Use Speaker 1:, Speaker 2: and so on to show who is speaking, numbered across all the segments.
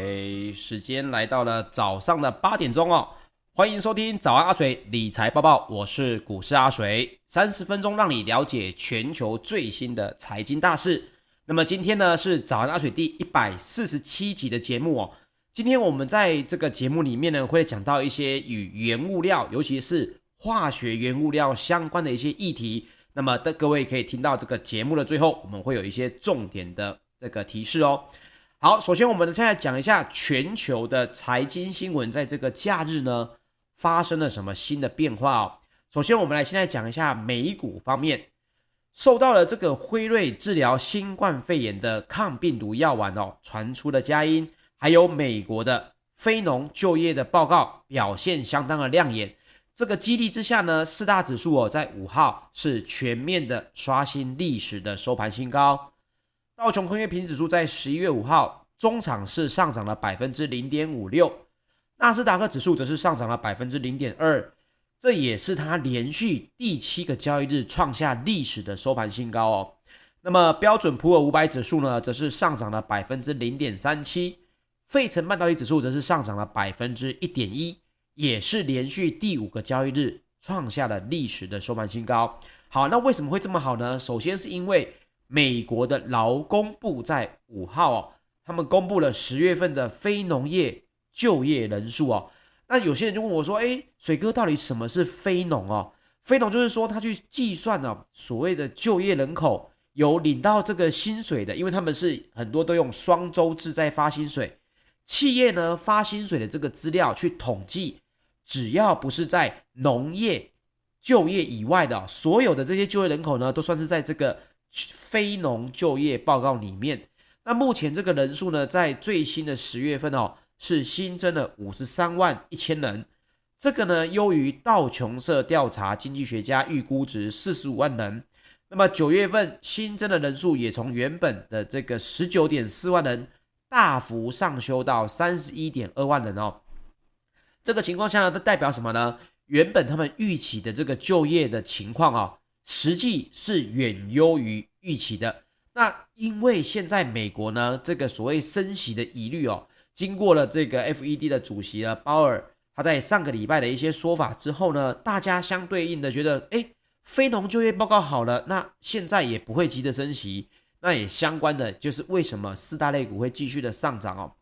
Speaker 1: OK，时间来到了早上的八点钟哦，欢迎收听早安阿水理财报报，我是股市阿水，三十分钟让你了解全球最新的财经大事。那么今天呢是早安阿水第一百四十七集的节目哦。今天我们在这个节目里面呢会讲到一些与原物料，尤其是化学原物料相关的一些议题。那么的各位可以听到这个节目的最后，我们会有一些重点的这个提示哦。好，首先我们现在讲一下全球的财经新闻，在这个假日呢发生了什么新的变化哦。首先，我们来现在讲一下美股方面，受到了这个辉瑞治疗新冠肺炎的抗病毒药丸哦传出的佳音，还有美国的非农就业的报告表现相当的亮眼。这个激励之下呢，四大指数哦在五号是全面的刷新历史的收盘新高。道琼工业平均指数在十一月五号中场是上涨了百分之零点五六，纳斯达克指数则是上涨了百分之零点二，这也是它连续第七个交易日创下历史的收盘新高哦。那么标准普尔五百指数呢，则是上涨了百分之零点三七，费城半导体指数则是上涨了百分之一点一，也是连续第五个交易日创下了历史的收盘新高。好，那为什么会这么好呢？首先是因为美国的劳工部在五号哦，他们公布了十月份的非农业就业人数哦。那有些人就问我说：“诶，水哥，到底什么是非农哦？非农就是说他去计算呢，所谓的就业人口有领到这个薪水的，因为他们是很多都用双周制在发薪水。企业呢发薪水的这个资料去统计，只要不是在农业就业以外的所有的这些就业人口呢，都算是在这个。”非农就业报告里面，那目前这个人数呢，在最新的十月份哦，是新增了五十三万一千人，这个呢优于道琼社调查经济学家预估值四十五万人。那么九月份新增的人数也从原本的这个十九点四万人大幅上修到三十一点二万人哦。这个情况下呢，它代表什么呢？原本他们预期的这个就业的情况啊。实际是远优于预期的。那因为现在美国呢，这个所谓升息的疑虑哦，经过了这个 FED 的主席呢鲍尔，他在上个礼拜的一些说法之后呢，大家相对应的觉得，哎，非农就业报告好了，那现在也不会急着升息。那也相关的就是为什么四大类股会继续的上涨哦。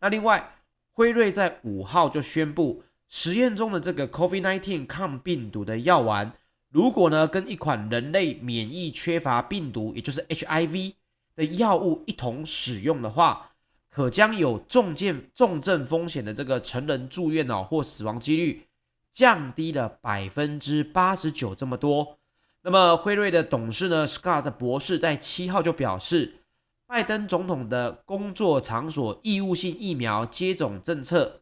Speaker 1: 那另外，辉瑞在五号就宣布，实验中的这个 COVID-19 抗病毒的药丸。如果呢，跟一款人类免疫缺乏病毒，也就是 HIV 的药物一同使用的话，可将有重症重症风险的这个成人住院哦或死亡几率降低了百分之八十九这么多。那么辉瑞的董事呢，Scott 博士在七号就表示，拜登总统的工作场所义务性疫苗接种政策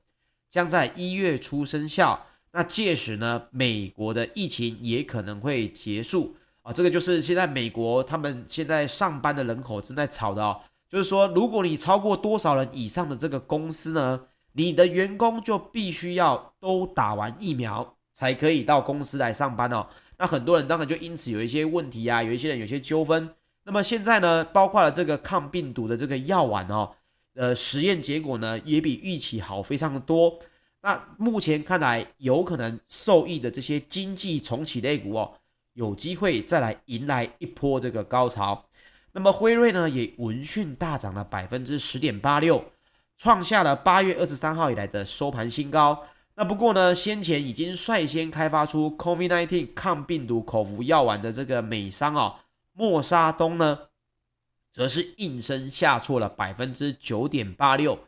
Speaker 1: 将在一月初生效。那届时呢，美国的疫情也可能会结束啊，这个就是现在美国他们现在上班的人口正在吵的哦，就是说，如果你超过多少人以上的这个公司呢，你的员工就必须要都打完疫苗才可以到公司来上班哦。那很多人当然就因此有一些问题啊，有一些人有些纠纷。那么现在呢，包括了这个抗病毒的这个药丸哦，呃，实验结果呢也比预期好非常的多。那目前看来，有可能受益的这些经济重启类股哦，有机会再来迎来一波这个高潮。那么辉瑞呢，也闻讯大涨了百分之十点八六，创下了八月二十三号以来的收盘新高。那不过呢，先前已经率先开发出 COVID-19 抗病毒口服药丸的这个美商哦，默沙东呢，则是应声下挫了百分之九点八六。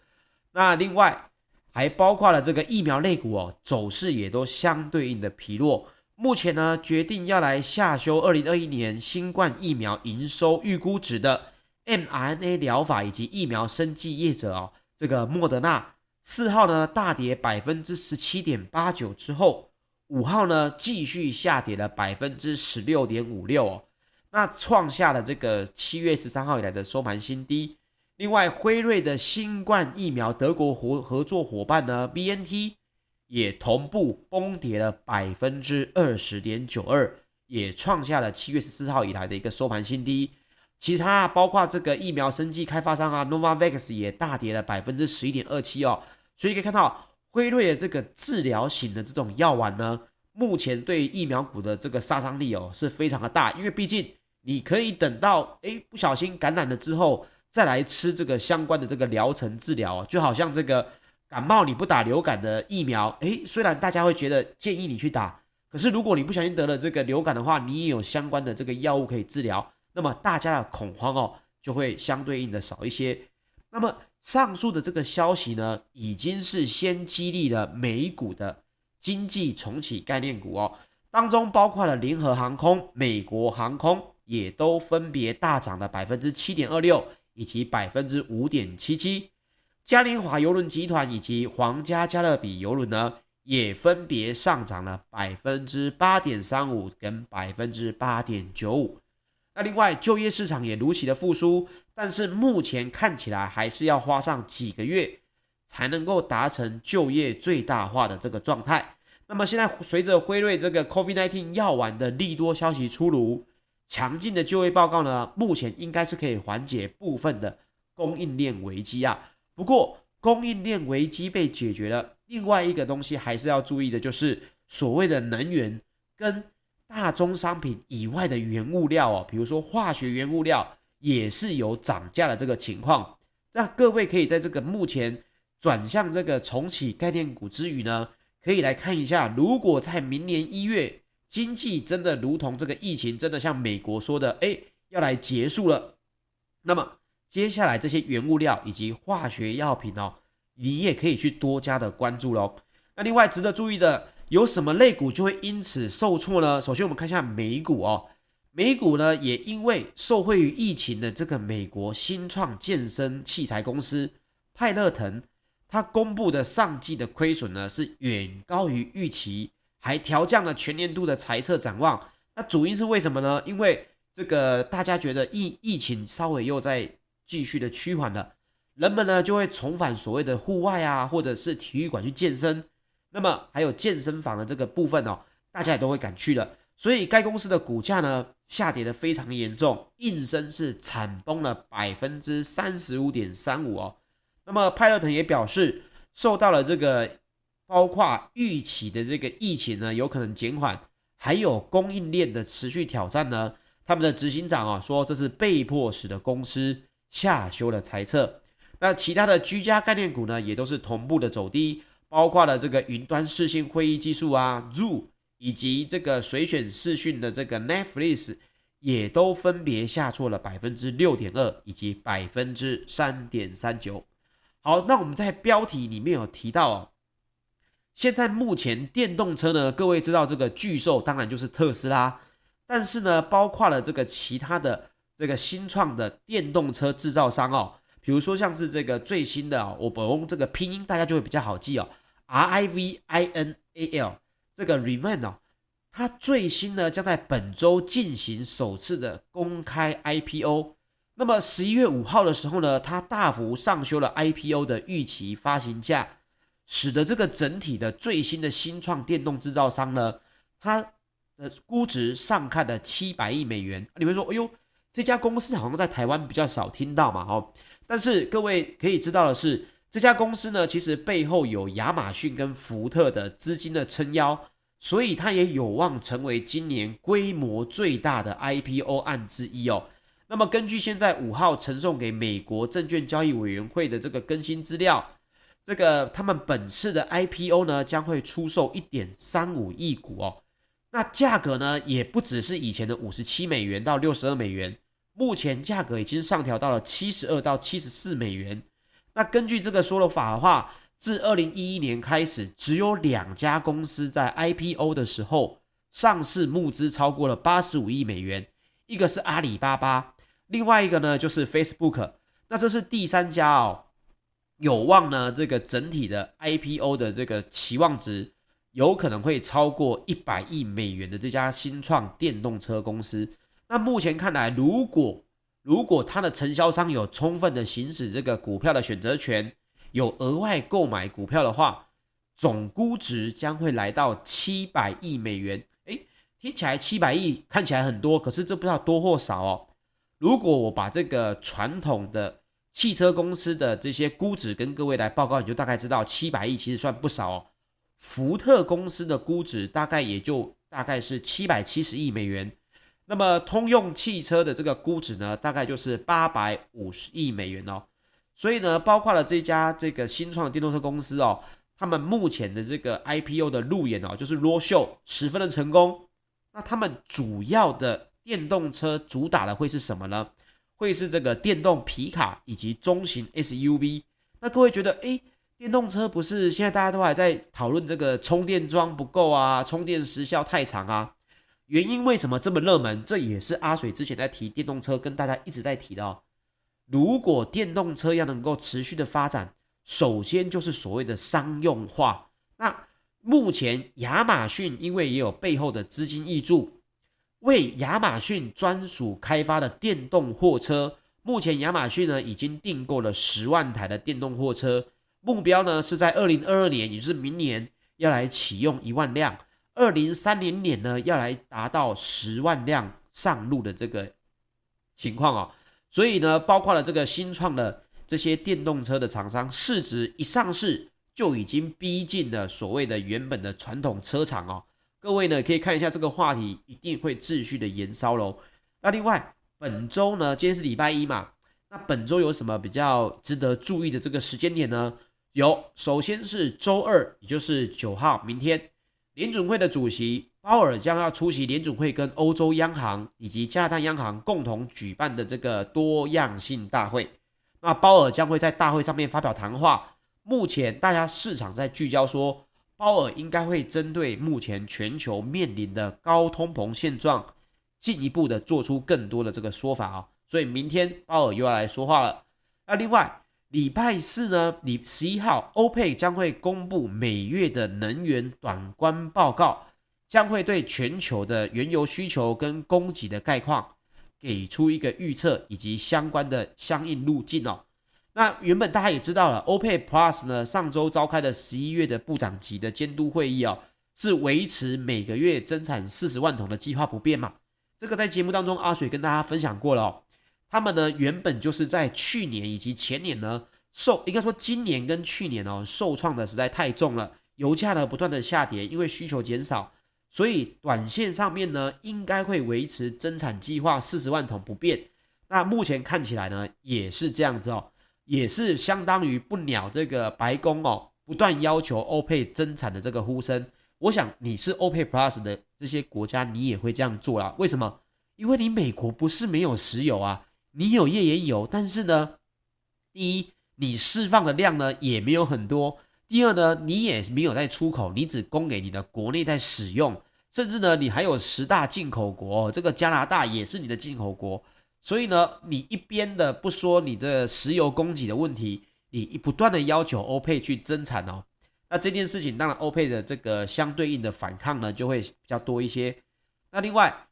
Speaker 1: 那另外，还包括了这个疫苗类股哦，走势也都相对应的疲弱。目前呢，决定要来下修二零二一年新冠疫苗营收预估值的 mRNA 疗法以及疫苗生技业者哦，这个莫德纳四号呢大跌百分之十七点八九之后，五号呢继续下跌了百分之十六点五六哦，那创下了这个七月十三号以来的收盘新低。另外，辉瑞的新冠疫苗德国合合作伙伴呢，BNT 也同步崩跌了百分之二十点九二，也创下了七月十四号以来的一个收盘新低。其他包括这个疫苗生技开发商啊，Novavax 也大跌了百分之十一点二七哦。所以可以看到，辉瑞的这个治疗型的这种药丸呢，目前对疫苗股的这个杀伤力哦是非常的大，因为毕竟你可以等到诶不小心感染了之后，再来吃这个相关的这个疗程治疗，就好像这个感冒你不打流感的疫苗，诶，虽然大家会觉得建议你去打，可是如果你不小心得了这个流感的话，你也有相关的这个药物可以治疗。那么大家的恐慌哦，就会相对应的少一些。那么上述的这个消息呢，已经是先激励了美股的经济重启概念股哦，当中包括了联合航空、美国航空，也都分别大涨了百分之七点二六以及百分之五点七七。嘉年华邮轮集团以及皇家加勒比邮轮呢，也分别上涨了百分之八点三五跟百分之八点九五。那另外，就业市场也如期的复苏，但是目前看起来还是要花上几个月才能够达成就业最大化的这个状态。那么现在随着辉瑞这个 COVID-19 药丸的利多消息出炉，强劲的就业报告呢，目前应该是可以缓解部分的供应链危机啊。不过供应链危机被解决了，另外一个东西还是要注意的，就是所谓的能源跟。大宗商品以外的原物料哦，比如说化学原物料也是有涨价的这个情况。那各位可以在这个目前转向这个重启概念股之余呢，可以来看一下，如果在明年一月经济真的如同这个疫情真的像美国说的，哎，要来结束了，那么接下来这些原物料以及化学药品哦，你也可以去多加的关注喽。那另外值得注意的。有什么类股就会因此受挫呢？首先，我们看一下美股哦。美股呢，也因为受惠于疫情的这个美国新创健身器材公司派乐腾，它公布的上季的亏损呢是远高于预期，还调降了全年度的财测展望。那主因是为什么呢？因为这个大家觉得疫疫情稍微又在继续的趋缓了，人们呢就会重返所谓的户外啊，或者是体育馆去健身。那么还有健身房的这个部分哦，大家也都会敢去的，所以该公司的股价呢下跌的非常严重，应声是惨崩了百分之三十五点三五哦。那么派乐腾也表示，受到了这个包括预期的这个疫情呢有可能减缓，还有供应链的持续挑战呢，他们的执行长啊说这是被迫使得公司下修了猜测。那其他的居家概念股呢也都是同步的走低。包括了这个云端视讯会议技术啊，Zoom，以及这个随选视讯的这个 Netflix，也都分别下挫了百分之六点二以及百分之三点三九。好，那我们在标题里面有提到哦，现在目前电动车呢，各位知道这个巨兽当然就是特斯拉，但是呢，包括了这个其他的这个新创的电动车制造商哦，比如说像是这个最新的哦，我用这个拼音大家就会比较好记哦。R I V I N A L 这个 Rivian 哦，它最新呢将在本周进行首次的公开 I P O。那么十一月五号的时候呢，它大幅上修了 I P O 的预期发行价，使得这个整体的最新的新创电动制造商呢，它的估值上看的七百亿美元。你会说，哎呦，这家公司好像在台湾比较少听到嘛，哦，但是各位可以知道的是。这家公司呢，其实背后有亚马逊跟福特的资金的撑腰，所以它也有望成为今年规模最大的 IPO 案之一哦。那么根据现在五号呈送给美国证券交易委员会的这个更新资料，这个他们本次的 IPO 呢将会出售一点三五亿股哦。那价格呢也不只是以前的五十七美元到六十二美元，目前价格已经上调到了七十二到七十四美元。那根据这个说的法的话，自二零一一年开始，只有两家公司在 IPO 的时候上市募资超过了八十五亿美元，一个是阿里巴巴，另外一个呢就是 Facebook。那这是第三家哦，有望呢这个整体的 IPO 的这个期望值有可能会超过一百亿美元的这家新创电动车公司。那目前看来，如果如果它的承销商有充分的行使这个股票的选择权，有额外购买股票的话，总估值将会来到七百亿美元。诶，听起来七百亿看起来很多，可是这不知道多或少哦。如果我把这个传统的汽车公司的这些估值跟各位来报告，你就大概知道七百亿其实算不少哦。福特公司的估值大概也就大概是七百七十亿美元，那么通用汽车的这个估值呢，大概就是八百五十亿美元哦。所以呢，包括了这家这个新创电动车公司哦，他们目前的这个 IPO 的路演哦，就是 roadshow 十分的成功。那他们主要的电动车主打的会是什么呢？会是这个电动皮卡以及中型 SUV。那各位觉得，诶，电动车不是现在大家都还在讨论这个充电桩不够啊，充电时效太长啊？原因为什么这么热门？这也是阿水之前在提电动车跟大家一直在提的哦。如果电动车要能够持续的发展，首先就是所谓的商用化。那目前亚马逊因为也有背后的资金挹注，为亚马逊专属开发的电动货车，目前亚马逊呢已经订购了十万台的电动货车，目标呢是在二零二二年，也就是明年要来启用一万辆，二零三零年呢要来达到十万辆上路的这个情况哦。所以呢，包括了这个新创的这些电动车的厂商，市值一上市就已经逼近了所谓的原本的传统车厂哦。各位呢可以看一下这个话题，一定会持续的延烧喽。那另外本周呢，今天是礼拜一嘛，那本周有什么比较值得注意的这个时间点呢？有，首先是周二，也就是九号，明天联准会的主席。鲍尔将要出席联准会跟欧洲央行以及加拿大央行共同举办的这个多样性大会。那鲍尔将会在大会上面发表谈话。目前大家市场在聚焦说，鲍尔应该会针对目前全球面临的高通膨现状，进一步的做出更多的这个说法啊。所以明天鲍尔又要来说话了。那另外礼拜四呢，礼十一号，欧佩将会公布每月的能源短观报告。将会对全球的原油需求跟供给的概况给出一个预测，以及相关的相应路径哦。那原本大家也知道了，OPEC Plus 呢上周召开的十一月的部长级的监督会议哦，是维持每个月增产四十万桶的计划不变嘛。这个在节目当中阿水跟大家分享过了哦。他们呢原本就是在去年以及前年呢受，应该说今年跟去年哦受创的实在太重了，油价呢不断的下跌，因为需求减少。所以短线上面呢，应该会维持增产计划四十万桶不变。那目前看起来呢，也是这样子哦，也是相当于不鸟这个白宫哦，不断要求欧佩增产的这个呼声。我想你是欧佩 Plus 的这些国家，你也会这样做啦。为什么？因为你美国不是没有石油啊，你有页岩油，但是呢，第一，你释放的量呢也没有很多。第二呢，你也没有在出口，你只供给你的国内在使用，甚至呢，你还有十大进口国，这个加拿大也是你的进口国，所以呢，你一边的不说你的石油供给的问题，你不断的要求欧佩去增产哦，那这件事情当然欧佩的这个相对应的反抗呢就会比较多一些。那另外，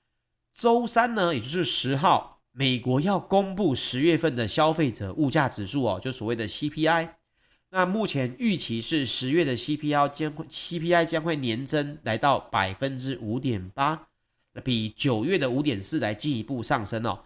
Speaker 1: 周三呢，也就是十号，美国要公布十月份的消费者物价指数哦，就所谓的 CPI。那目前预期是十月的 CPI 将会 CPI 将会年增来到百分之五点八，比九月的五点四来进一步上升哦。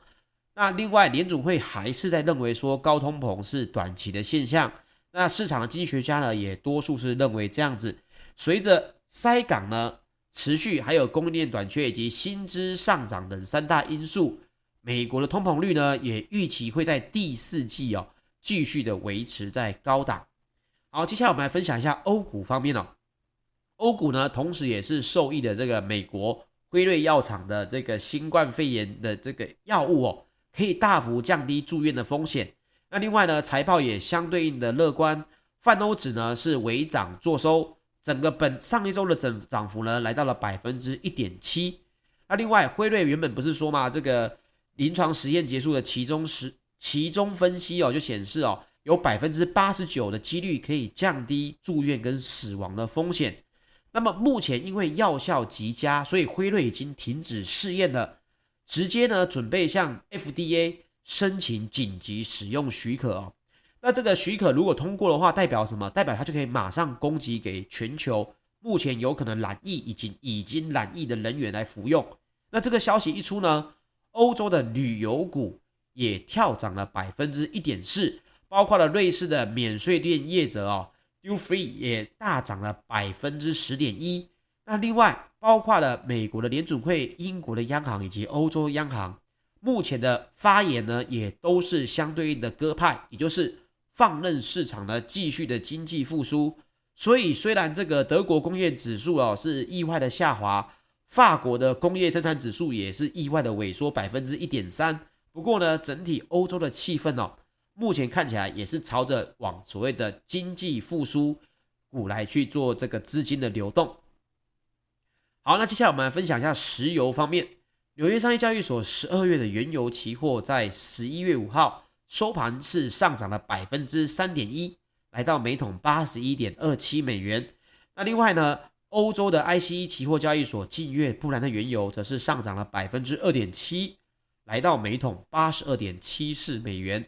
Speaker 1: 那另外联准会还是在认为说高通膨是短期的现象。那市场的经济学家呢也多数是认为这样子。随着塞港呢持续，还有供应链短缺以及薪资上涨等三大因素，美国的通膨率呢也预期会在第四季哦继续的维持在高档。好，接下来我们来分享一下欧股方面哦。欧股呢，同时也是受益的这个美国辉瑞药厂的这个新冠肺炎的这个药物哦，可以大幅降低住院的风险。那另外呢，财报也相对应的乐观，泛欧指呢是微涨作收，整个本上一周的整涨幅呢来到了百分之一点七。那另外，辉瑞原本不是说嘛，这个临床实验结束的其中十其中分析哦，就显示哦。有百分之八十九的几率可以降低住院跟死亡的风险。那么目前因为药效极佳，所以辉瑞已经停止试验了，直接呢准备向 FDA 申请紧急使用许可哦。那这个许可如果通过的话，代表什么？代表它就可以马上供给给全球目前有可能染疫以及已经染疫的人员来服用。那这个消息一出呢，欧洲的旅游股也跳涨了百分之一点四，包括了瑞士的免税店业者哦，Dufree 也大涨了百分之十点一。那另外包括了美国的联准会、英国的央行以及欧洲央行，目前的发言呢，也都是相对应的鸽派，也就是放任市场呢继续的经济复苏。所以虽然这个德国工业指数哦是意外的下滑，法国的工业生产指数也是意外的萎缩百分之一点三。不过呢，整体欧洲的气氛哦，目前看起来也是朝着往所谓的经济复苏股来去做这个资金的流动。好，那接下来我们来分享一下石油方面。纽约商业交易所十二月的原油期货在十一月五号收盘是上涨了百分之三点一，来到每桶八十一点二七美元。那另外呢，欧洲的 ICE 期货交易所近月布兰特原油则是上涨了百分之二点七，来到每桶八十二点七四美元。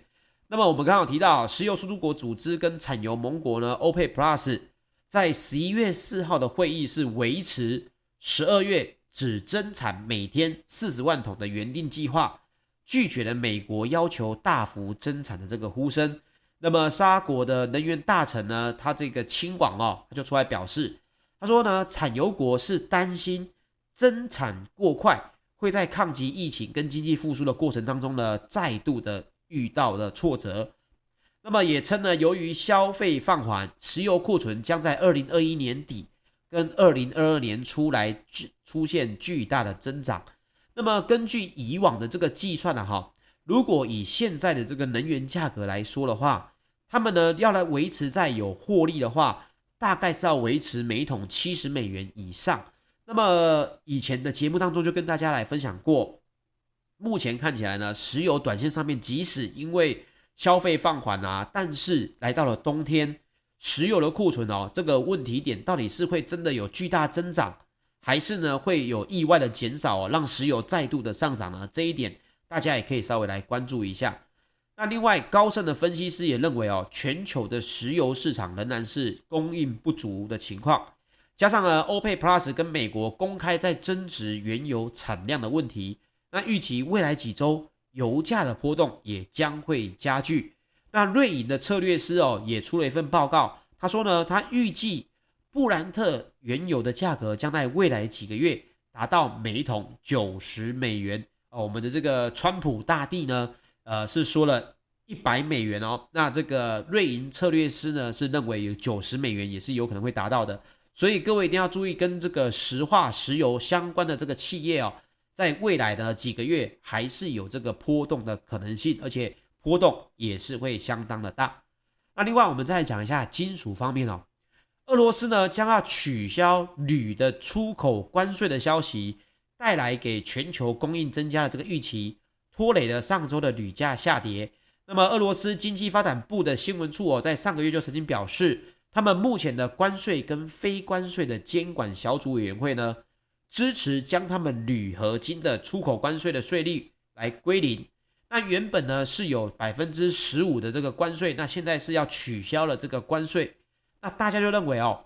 Speaker 1: 那么我们刚好提到，石油输出国组织跟产油盟国呢欧佩 Plus 在十一月四号的会议是维持。十二月只增产每天四十万桶的原定计划，拒绝了美国要求大幅增产的这个呼声。那么沙国的能源大臣呢，他这个亲王哦，他就出来表示，他说呢，产油国是担心增产过快，会在抗击疫情跟经济复苏的过程当中呢，再度的遇到了挫折。那么也称呢，由于消费放缓，石油库存将在二零二一年底。跟二零二二年初来巨出现巨大的增长，那么根据以往的这个计算呢，哈，如果以现在的这个能源价格来说的话，他们呢要来维持在有获利的话，大概是要维持每桶七十美元以上。那么以前的节目当中就跟大家来分享过，目前看起来呢，石油短线上面即使因为消费放缓啊，但是来到了冬天。石油的库存哦，这个问题点到底是会真的有巨大增长，还是呢会有意外的减少哦，让石油再度的上涨呢？这一点大家也可以稍微来关注一下。那另外，高盛的分析师也认为哦，全球的石油市场仍然是供应不足的情况，加上呢欧佩 Plus 跟美国公开在争执原油产量的问题，那预期未来几周油价的波动也将会加剧。那瑞银的策略师哦也出了一份报告，他说呢，他预计布兰特原油的价格将在未来几个月达到每桶九十美元哦。我们的这个川普大帝呢，呃是说了一百美元哦。那这个瑞银策略师呢是认为有九十美元也是有可能会达到的。所以各位一定要注意，跟这个石化石油相关的这个企业哦，在未来的几个月还是有这个波动的可能性，而且。波动也是会相当的大。那另外，我们再来讲一下金属方面哦。俄罗斯呢将要取消铝的出口关税的消息，带来给全球供应增加的这个预期，拖累了上周的铝价下跌。那么，俄罗斯经济发展部的新闻处哦，在上个月就曾经表示，他们目前的关税跟非关税的监管小组委员会呢，支持将他们铝合金的出口关税的税率来归零。那原本呢是有百分之十五的这个关税，那现在是要取消了这个关税，那大家就认为哦，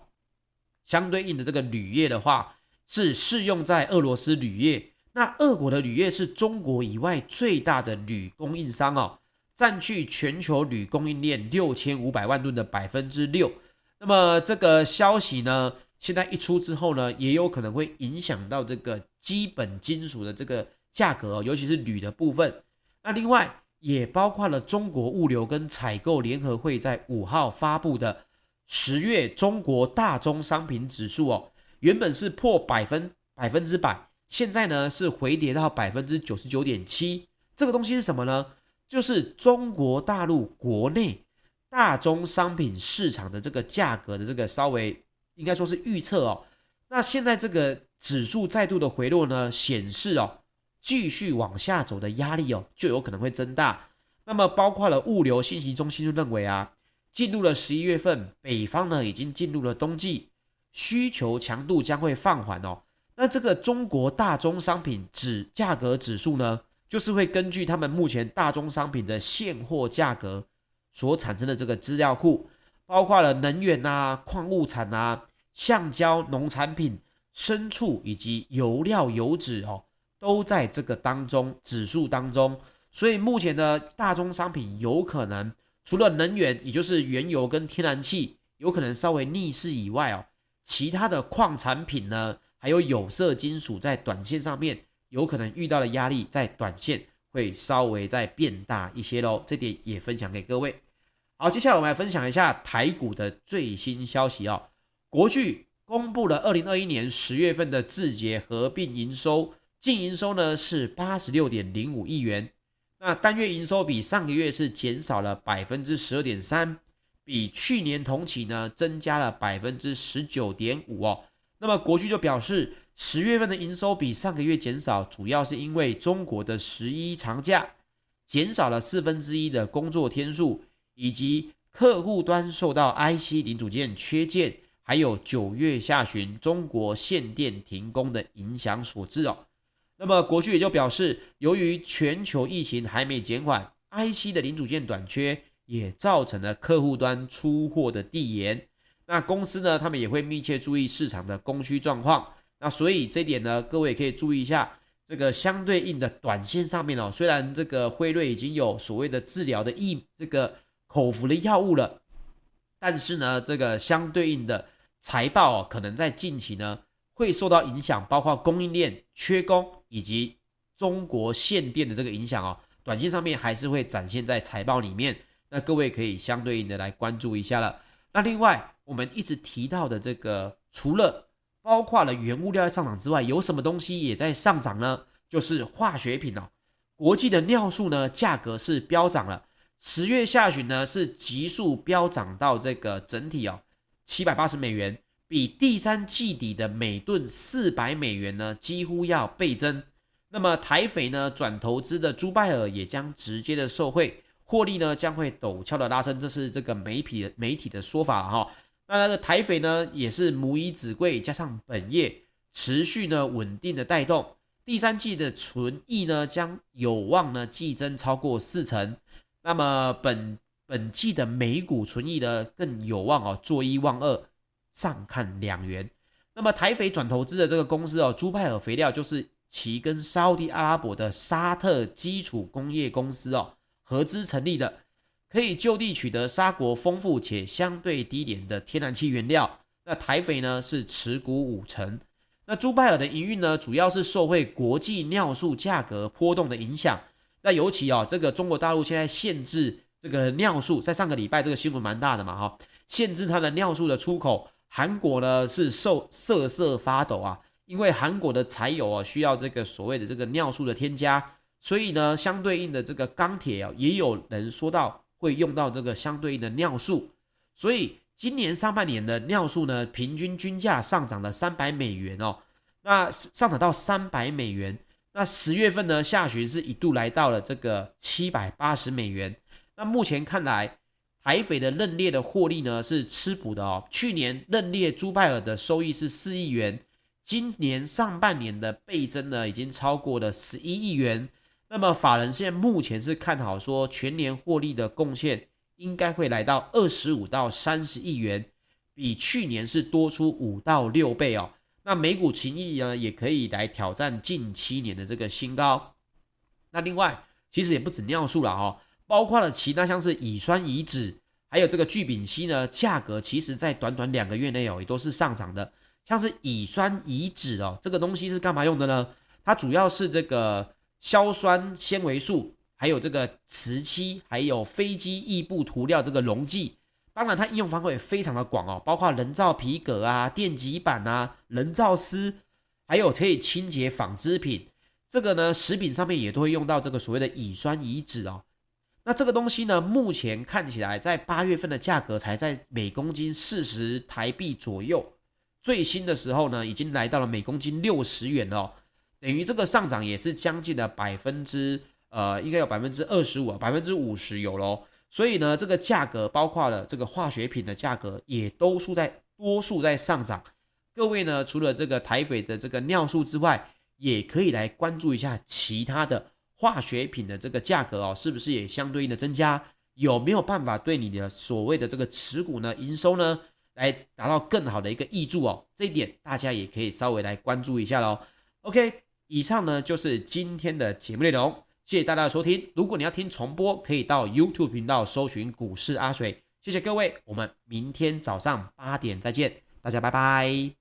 Speaker 1: 相对应的这个铝业的话是适用在俄罗斯铝业，那俄国的铝业是中国以外最大的铝供应商哦，占据全球铝供应链六千五百万吨的百分之六。那么这个消息呢，现在一出之后呢，也有可能会影响到这个基本金属的这个价格哦，尤其是铝的部分。那另外也包括了中国物流跟采购联合会在五号发布的十月中国大宗商品指数哦，原本是破百分百分之百，现在呢是回跌到百分之九十九点七。这个东西是什么呢？就是中国大陆国内大宗商品市场的这个价格的这个稍微应该说是预测哦。那现在这个指数再度的回落呢，显示哦。继续往下走的压力哦，就有可能会增大。那么，包括了物流信息中心就认为啊，进入了十一月份，北方呢已经进入了冬季，需求强度将会放缓哦。那这个中国大宗商品指价格指数呢，就是会根据他们目前大宗商品的现货价格所产生的这个资料库，包括了能源啊、矿物产啊、橡胶、农产品、牲畜以及油料、油脂哦。都在这个当中指数当中，所以目前的大宗商品有可能除了能源，也就是原油跟天然气有可能稍微逆势以外哦，其他的矿产品呢，还有有色金属在短线上面有可能遇到的压力，在短线会稍微再变大一些喽。这点也分享给各位。好，接下来我们来分享一下台股的最新消息哦。国巨公布了二零二一年十月份的自结合并营收，净营收呢是八十六点零五亿元，那单月营收比上个月是减少了百分之十二点三，比去年同期呢增加了百分之十九点五哦。那么国巨就表示，十月份的营收比上个月减少，主要是因为中国的十一长假减少了四分之一的工作天数，以及客户端受到 IC 零组件缺件。还有九月下旬中国限电停工的影响所致哦。那么国巨也就表示，由于全球疫情还没减缓，IC 的零组件短缺也造成了客户端出货的递延。那公司呢，他们也会密切注意市场的供需状况。那所以这点呢，各位可以注意一下这个相对应的短线上面哦。虽然这个辉瑞已经有所谓的治疗的疫这个口服的药物了，但是呢，这个相对应的。财报哦，可能在近期呢会受到影响，包括供应链缺工以及中国限电的这个影响哦，短线上面还是会展现在财报里面。那各位可以相对应的来关注一下了。那另外我们一直提到的这个，除了包括了原物料在上涨之外，有什么东西也在上涨呢？就是化学品哦。国际的尿素呢价格是飙涨了，十月下旬呢是急速飙涨到这个整体哦。七百八十美元，比第三季底的每吨四百美元呢，几乎要倍增。那么台肥呢转投资的朱拜尔也将直接的受惠，获利呢将会陡峭的拉升，这是这个媒体媒体的说法哈。那那个台肥呢也是母以子贵，加上本业持续呢稳定的带动，第三季的纯益呢将有望呢季增超过四成。那么本。本季的每股纯益呢更有望哦，做一望二，上看两元。那么台肥转投资的这个公司哦，朱拜尔肥料就是其跟沙乌地阿拉伯的沙特基础工业公司哦合资成立的，可以就地取得沙国丰富且相对低廉的天然气原料。那台肥呢是持股五成。那朱拜尔的营运呢，主要是受惠国际尿素价格波动的影响。那尤其哦，这个中国大陆现在限制。这个尿素在上个礼拜这个新闻蛮大的嘛哈，限制它的尿素的出口，韩国呢是受瑟瑟发抖啊，因为韩国的柴油啊需要这个所谓的这个尿素的添加，所以呢相对应的这个钢铁啊也有人说到会用到这个相对应的尿素，所以今年上半年的尿素呢平均均价上涨了三百美元哦，那上涨到三百美元，那十月份呢下旬是一度来到了这个七百八十美元。那目前看来，台肥的认列的获利呢是吃补的哦。去年认列朱拜尔的收益是四亿元，今年上半年的倍增呢已经超过了十一亿元。那么法人现在目前是看好说全年获利的贡献应该会来到二十五到三十亿元，比去年是多出五到六倍哦。那每股情谊呢也可以来挑战近七年的这个新高。那另外其实也不止尿素了哦。包括了其他像是乙酸乙酯，还有这个聚丙烯呢，价格其实在短短两个月内哦，也都是上涨的。像是乙酸乙酯哦，这个东西是干嘛用的呢？它主要是这个硝酸纤维素，还有这个瓷漆，还有飞机翼部涂料这个溶剂。当然，它应用范围也非常的广哦，包括人造皮革啊、电极板啊、人造丝，还有可以清洁纺织品。这个呢，食品上面也都会用到这个所谓的乙酸乙酯哦。那这个东西呢，目前看起来在八月份的价格才在每公斤四十台币左右，最新的时候呢，已经来到了每公斤六十元哦，等于这个上涨也是将近了百分之呃，应该有百分之二十五，百分之五十有喽。所以呢，这个价格包括了这个化学品的价格也都数在多数在上涨。各位呢，除了这个台北的这个尿素之外，也可以来关注一下其他的。化学品的这个价格哦，是不是也相对应的增加？有没有办法对你的所谓的这个持股呢、营收呢，来达到更好的一个挹注哦？这一点大家也可以稍微来关注一下喽。OK，以上呢就是今天的节目内容，谢谢大家的收听。如果你要听重播，可以到 YouTube 频道搜寻股市阿水。谢谢各位，我们明天早上八点再见，大家拜拜。